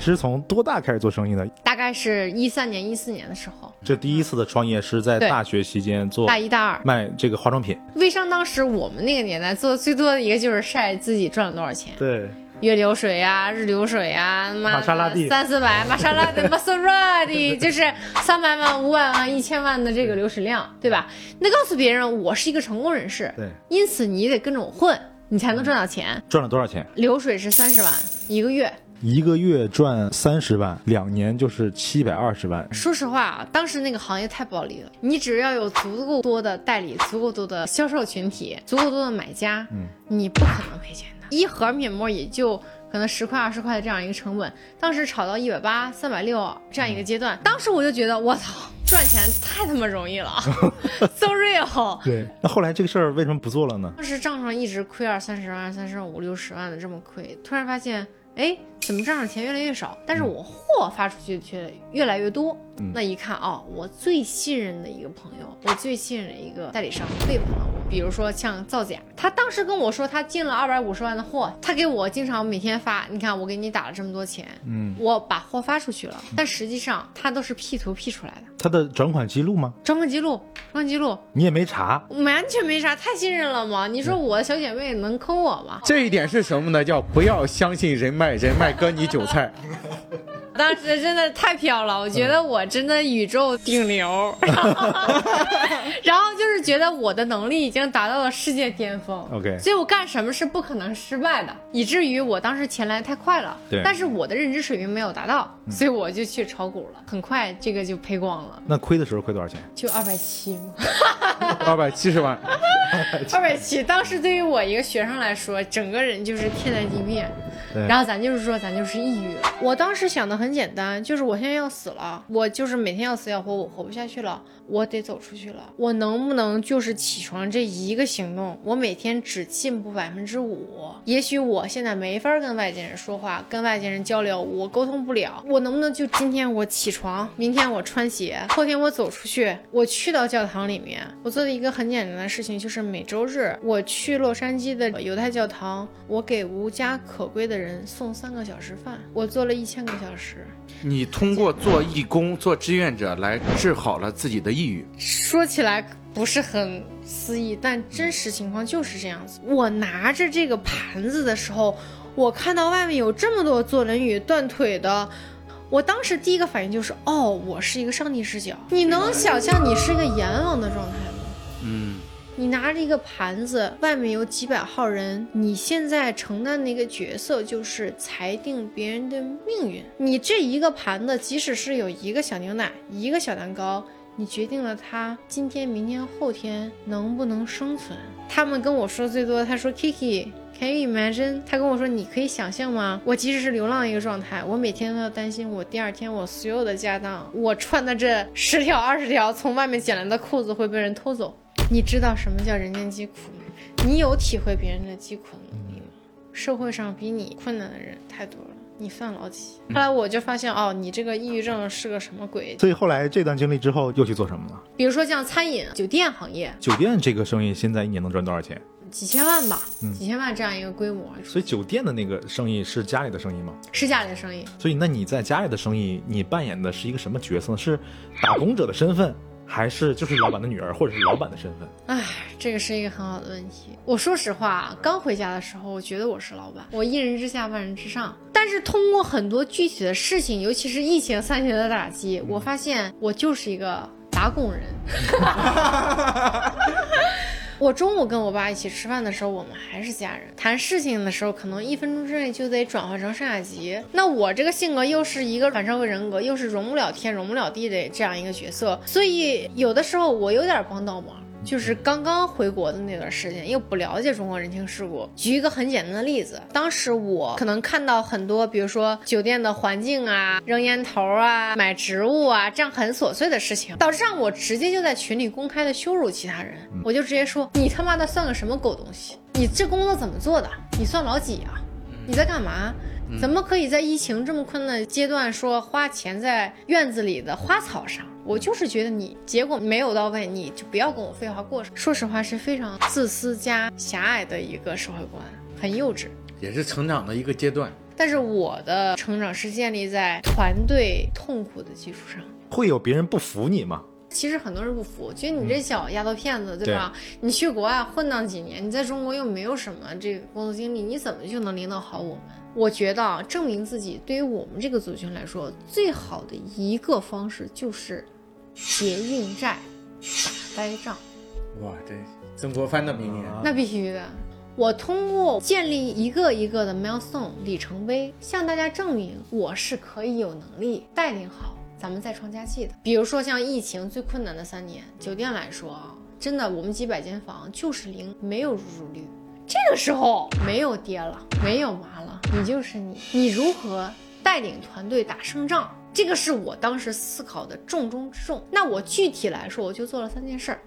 是从多大开始做生意的？大概是一三年、一四年的时候，这第一次的创业是在大学期间做大一大二。卖这个化妆品。微商当时我们那个年代做的最多的一个就是晒自己赚了多少钱，对，月流水呀、日流水呀，妈玛莎拉蒂三四百，玛莎拉蒂、玛莎拉蒂，就是三百万、五百万、一千万的这个流水量，对吧？那告诉别人我是一个成功人士，对，因此你得跟着我混，你才能赚到钱。赚了多少钱？流水是三十万一个月。一个月赚三十万，两年就是七百二十万。说实话啊，当时那个行业太暴利了。你只要有足够多的代理、足够多的销售群体、足够多的买家，嗯，你不可能赔钱的。一盒面膜也就可能十块、二十块的这样一个成本，当时炒到一百八、三百六这样一个阶段，当时我就觉得我操，赚钱太他妈容易了，so real。对，那后来这个事儿为什么不做了呢？当时账上一直亏二三十万、三十万、五六十万的这么亏，突然发现，哎，怎么账上钱越来越少，但是我货发出去却越来越多。嗯那一看哦，我最信任的一个朋友，我最信任的一个代理商背叛了我。比如说像造假，他当时跟我说他进了二百五十万的货，他给我经常每天发，你看我给你打了这么多钱，嗯，我把货发出去了，但实际上他都是 P 图 P 出来的，他的转款记录吗？转款记录，转款记录你也没查。完全没查，太信任了嘛？你说我的小姐妹能坑我吗？这一点是什么呢？叫不要相信人脉，人脉割你韭菜。当时真的太飘了，我觉得我真的宇宙顶流，然后就是觉得我的能力已经达到了世界巅峰。OK 所以我干什么是不可能失败的，以至于我当时钱来太快了，对。但是我的认知水平没有达到，所以我就去炒股了，很快这个就赔光了，那亏的时候亏多少钱？就二百七嘛。二百七十万，二百七，当时对于我一个学生来说，整个人就是天南地变。然后咱就是说，咱就是抑郁了。我当时想的很简单，就是我现在要死了，我就是每天要死要活，我活不下去了，我得走出去了。我能不能就是起床这一个行动，我每天只进步百分之五？也许我现在没法跟外界人说话，跟外界人交流，我沟通不了。我能不能就今天我起床，明天我穿鞋，后天我走出去，我去到教堂里面，我做的一个很简单的事情，就是每周日我去洛杉矶的犹太教堂，我给无家可归的人送三个小时饭，我做了一千个小时。你通过做义工、做志愿者来治好了自己的抑郁。说起来不是很思议，但真实情况就是这样子。我拿着这个盘子的时候，我看到外面有这么多坐轮椅、断腿的。我当时第一个反应就是，哦，我是一个上帝视角。你能想象你是一个阎王的状态你拿着一个盘子，外面有几百号人，你现在承担的一个角色就是裁定别人的命运。你这一个盘子，即使是有一个小牛奶、一个小蛋糕，你决定了他今天、明天、后天能不能生存。他们跟我说最多，他说 Kiki。Can you imagine？他跟我说：“你可以想象吗？我即使是流浪一个状态，我每天都要担心我第二天我所有的家当，我穿的这十条二十条从外面捡来的裤子会被人偷走。你知道什么叫人间疾苦吗？你有体会别人的疾苦的能力吗？社会上比你困难的人太多了，你算老几？后来我就发现，哦，你这个抑郁症是个什么鬼？所以后来这段经历之后又去做什么了？比如说像餐饮、酒店行业，酒店这个生意现在一年能赚多少钱？几千万吧，几千万这样一个规模，所以酒店的那个生意是家里的生意吗？是家里的生意。所以那你在家里的生意，你扮演的是一个什么角色？是打工者的身份，还是就是老板的女儿，或者是老板的身份？唉，这个是一个很好的问题。我说实话，刚回家的时候，我觉得我是老板，我一人之下万人之上。但是通过很多具体的事情，尤其是疫情三年的打击，我发现我就是一个打工人。我中午跟我爸一起吃饭的时候，我们还是家人。谈事情的时候，可能一分钟之内就得转换成上下级。那我这个性格又是一个反社会人格，又是容不了天、容不了地的这样一个角色，所以有的时候我有点帮倒忙。就是刚刚回国的那段时间，又不了解中国人情世故。举一个很简单的例子，当时我可能看到很多，比如说酒店的环境啊、扔烟头啊、买植物啊，这样很琐碎的事情，导致让我直接就在群里公开的羞辱其他人。我就直接说：“你他妈的算个什么狗东西？你这工作怎么做的？你算老几啊？你在干嘛？”怎么可以在疫情这么困难的阶段说花钱在院子里的花草上？我就是觉得你结果没有到位，你就不要跟我废话过。说实话，是非常自私加狭隘的一个社会观，很幼稚。也是成长的一个阶段。但是我的成长是建立在团队痛苦的基础上。会有别人不服你吗？其实很多人不服，觉得你这小丫头片子，对吧？你去国外混荡几年，你在中国又没有什么这个工作经历，你怎么就能领导好我们？我觉得啊，证明自己对于我们这个族群来说，最好的一个方式就是结运债、打呆仗。哇，这曾国藩的名言。那必须的。我通过建立一个一个的 milestone 里程碑，向大家证明我是可以有能力带领好咱们再创佳绩的。比如说像疫情最困难的三年，酒店来说啊，真的我们几百间房就是零，没有入住率。这个时候没有爹了，没有妈了，你就是你，你如何带领团队打胜仗？这个是我当时思考的重中之重。那我具体来说，我就做了三件事儿。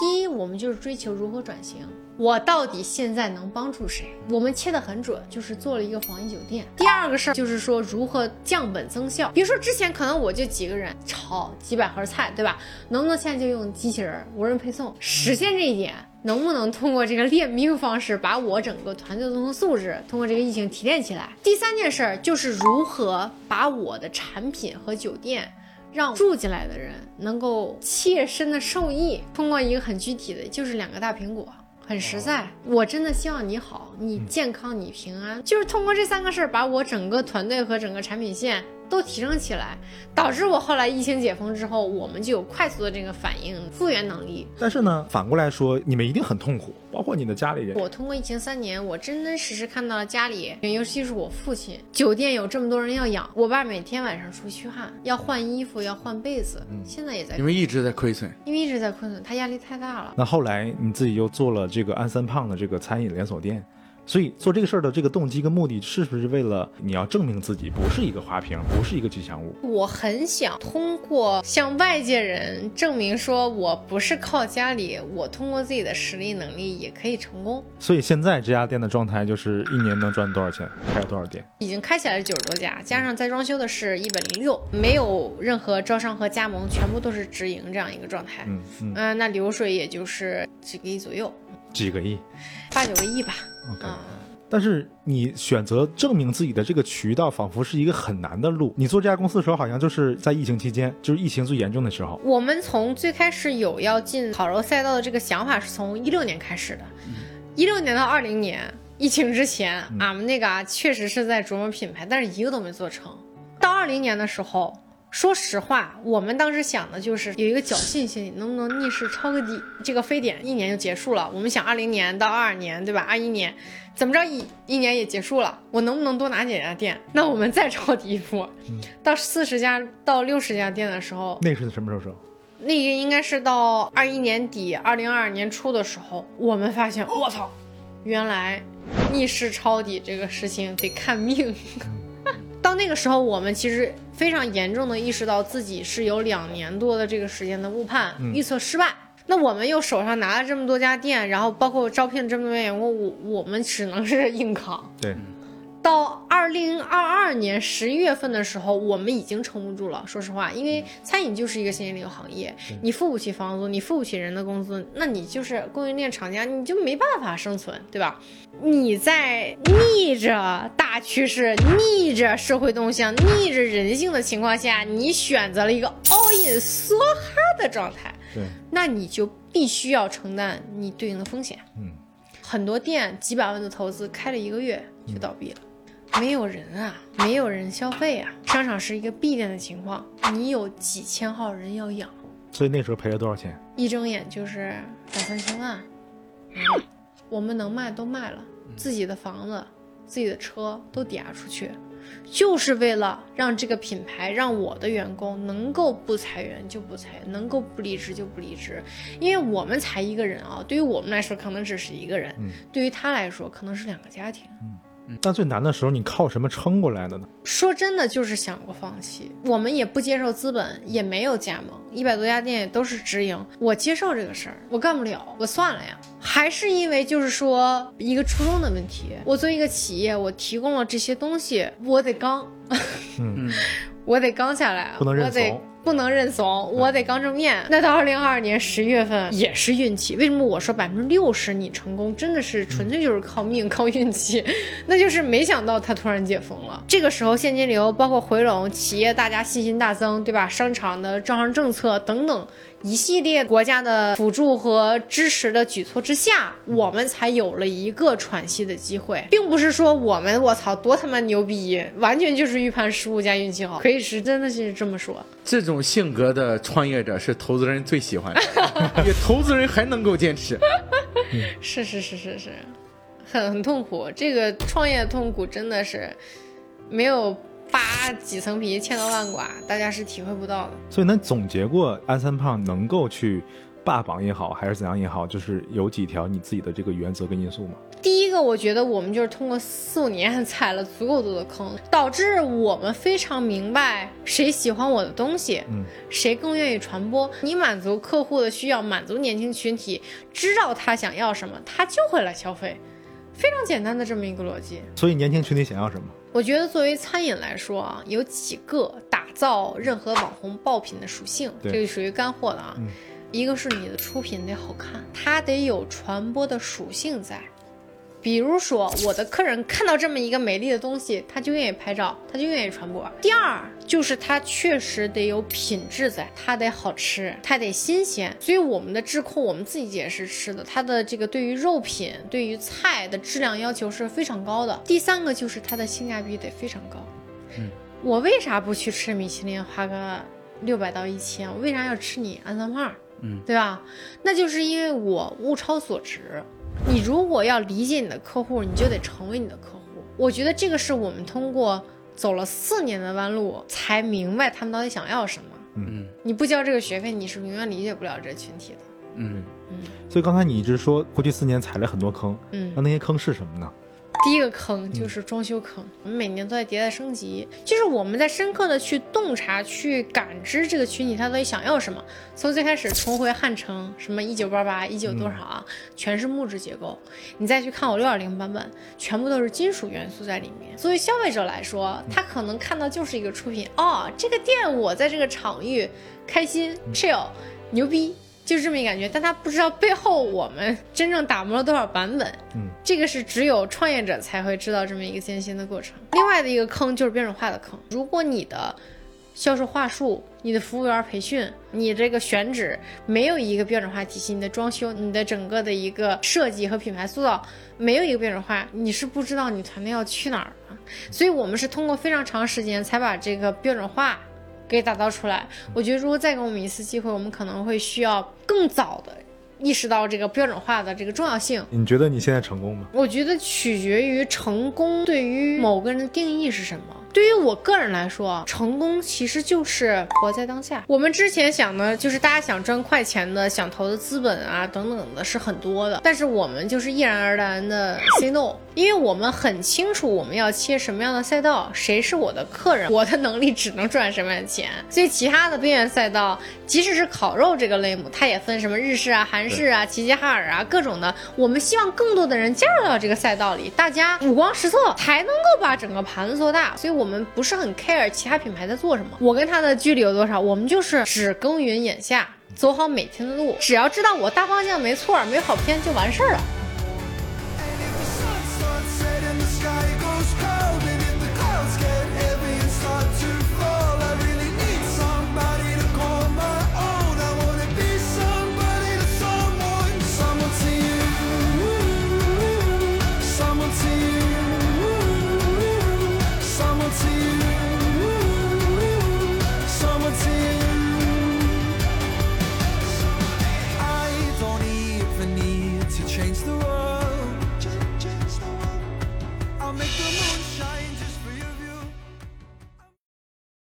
第一，我们就是追求如何转型。我到底现在能帮助谁？我们切得很准，就是做了一个防疫酒店。第二个事儿就是说如何降本增效。比如说之前可能我就几个人炒几百盒菜，对吧？能不能现在就用机器人无人配送实现这一点？能不能通过这个练兵方式把我整个团队的综合素质通过这个疫情提炼起来？第三件事儿就是如何把我的产品和酒店。让住进来的人能够切身的受益，通过一个很具体的，就是两个大苹果。很实在，我真的希望你好，你健康，你平安，就是通过这三个事儿，把我整个团队和整个产品线。都提升起来，导致我后来疫情解封之后，我们就有快速的这个反应复原能力。但是呢，反过来说，你们一定很痛苦，包括你的家里人。我通过疫情三年，我真真实实看到了家里，尤其是我父亲，酒店有这么多人要养，我爸每天晚上出虚汗，要换衣服，要换被子，现在也在，因为一直在亏损，因为一直在亏损，他压力太大了。那后来你自己又做了这个安三胖的这个餐饮连锁店。所以做这个事儿的这个动机跟目的，是不是为了你要证明自己不是一个花瓶，不是一个吉祥物？我很想通过向外界人证明，说我不是靠家里，我通过自己的实力能力也可以成功。所以现在这家店的状态就是一年能赚多少钱，开了多少店？已经开起来了九十多家，加上在装修的是一百零六，没有任何招商和加盟，全部都是直营这样一个状态。嗯嗯，嗯，那流水也就是几个亿左右，几个亿，八九个亿吧。啊！但是你选择证明自己的这个渠道，仿佛是一个很难的路。你做这家公司的时候，好像就是在疫情期间，就是疫情最严重的时候。我们从最开始有要进烤肉赛道的这个想法，是从一六年开始的。一六年到二零年，疫情之前，俺们那个啊，确实是在琢磨品牌，但是一个都没做成。到二零年的时候。说实话，我们当时想的就是有一个侥幸心理，能不能逆势抄个底？这个非典一年就结束了。我们想二零年到二二年，对吧？二一年怎么着一一年也结束了，我能不能多拿几家店？那我们再抄底一波，到四十家到六十家店的时候，那是什么时候？那个应该是到二一年底、二零二二年初的时候，我们发现，我操，原来逆势抄底这个事情得看命。到那个时候，我们其实非常严重的意识到自己是有两年多的这个时间的误判、预测失败。那我们又手上拿了这么多家店，然后包括招聘这么多员工，我我们只能是硬扛。对。到二零二二年十一月份的时候，我们已经撑不住了。说实话，因为餐饮就是一个新兴的一个行业，你付不起房租，你付不起人的工资，那你就是供应链厂家，你就没办法生存，对吧？你在逆着大趋势、逆着社会动向、逆着人性的情况下，你选择了一个 all in 梭哈的状态，对，那你就必须要承担你对应的风险。嗯，很多店几百万的投资开了一个月就倒闭了。没有人啊，没有人消费啊，商场是一个闭店的情况，你有几千号人要养，所以那时候赔了多少钱？一睁眼就是两三千万。我们能卖都卖了，自己的房子、自己的车都抵押出去，就是为了让这个品牌，让我的员工能够不裁员就不裁员，能够不离职就不离职，因为我们才一个人啊，对于我们来说可能只是一个人，对于他来说可能是两个家庭。但最难的时候，你靠什么撑过来的呢？说真的，就是想过放弃。我们也不接受资本，也没有加盟，一百多家店也都是直营。我接受这个事儿，我干不了，我算了呀。还是因为就是说一个初衷的问题。我作为一个企业，我提供了这些东西，我得刚，嗯，我得刚下来，不能认怂。不能认怂，我得刚正面。那到二零二二年十一月份也是运气。为什么我说百分之六十你成功，真的是纯粹就是靠命 靠运气？那就是没想到它突然解封了。这个时候现金流包括回笼，企业大家信心大增，对吧？商场的招商政策等等。一系列国家的辅助和支持的举措之下，我们才有了一个喘息的机会，并不是说我们我操多他妈牛逼，完全就是预判失误加运气好，可以是真的是这么说。这种性格的创业者是投资人最喜欢的，也投资人还能够坚持。是是是是是，很很痛苦，这个创业痛苦真的是没有。扒几层皮，千刀万剐，大家是体会不到的。所以，那总结过安三胖能够去霸榜也好，还是怎样也好，就是有几条你自己的这个原则跟因素吗？第一个，我觉得我们就是通过四五年 踩了足够多的坑，导致我们非常明白谁喜欢我的东西，嗯，谁更愿意传播。你满足客户的需要，满足年轻群体，知道他想要什么，他就会来消费。非常简单的这么一个逻辑，所以年轻群体想要什么？我觉得作为餐饮来说啊，有几个打造任何网红爆品的属性，这个属于干货的啊。一个是你的出品得好看，它得有传播的属性在。比如说，我的客人看到这么一个美丽的东西，他就愿意拍照，他就愿意传播。第二就是它确实得有品质在，它得好吃，它得新鲜。所以我们的质控，我们自己也是吃的，它的这个对于肉品、对于菜的质量要求是非常高的。第三个就是它的性价比得非常高。嗯，我为啥不去吃米其林，花个六百到一千？我为啥要吃你安三胖？嗯，对吧？那就是因为我物超所值。你如果要理解你的客户，你就得成为你的客户。我觉得这个是我们通过走了四年的弯路才明白他们到底想要什么。嗯，你不交这个学费，你是永远理解不了这群体的。嗯嗯。所以刚才你一直说过去四年踩了很多坑，嗯，那那些坑是什么呢？第一个坑就是装修坑，我们每年都在迭代升级，就是我们在深刻的去洞察、去感知这个群体他到底想要什么。从最开始重回汉城，什么一九八八、一九多少啊，全是木质结构。你再去看我六点零版本，全部都是金属元素在里面。作为消费者来说，他可能看到就是一个出品，哦，这个店我在这个场域开心、chill、牛逼。就是这么一感觉，但他不知道背后我们真正打磨了多少版本。嗯，这个是只有创业者才会知道这么一个艰辛的过程。另外的一个坑就是标准化的坑。如果你的销售话术、你的服务员培训、你这个选址没有一个标准化体系，你的装修、你的整个的一个设计和品牌塑造没有一个标准化，你是不知道你团队要去哪儿的。所以我们是通过非常长时间才把这个标准化。给打造出来，我觉得如果再给我们一次机会，我们可能会需要更早的意识到这个标准化的这个重要性。你觉得你现在成功吗？我觉得取决于成功对于某个人的定义是什么。对于我个人来说，成功其实就是活在当下。我们之前想的，就是大家想赚快钱的、想投的资本啊等等的，是很多的。但是我们就是毅然而然的 say no，因为我们很清楚我们要切什么样的赛道，谁是我的客人，我的能力只能赚什么样的钱。所以其他的边缘赛道，即使是烤肉这个类目，它也分什么日式啊、韩式啊、齐齐哈尔啊各种的。我们希望更多的人加入到这个赛道里，大家五光十色，才能够把整个盘子做大。所以。我们不是很 care 其他品牌在做什么，我跟他的距离有多少，我们就是只耕耘眼下，走好每天的路，只要知道我大方向没错，没跑偏就完事儿了。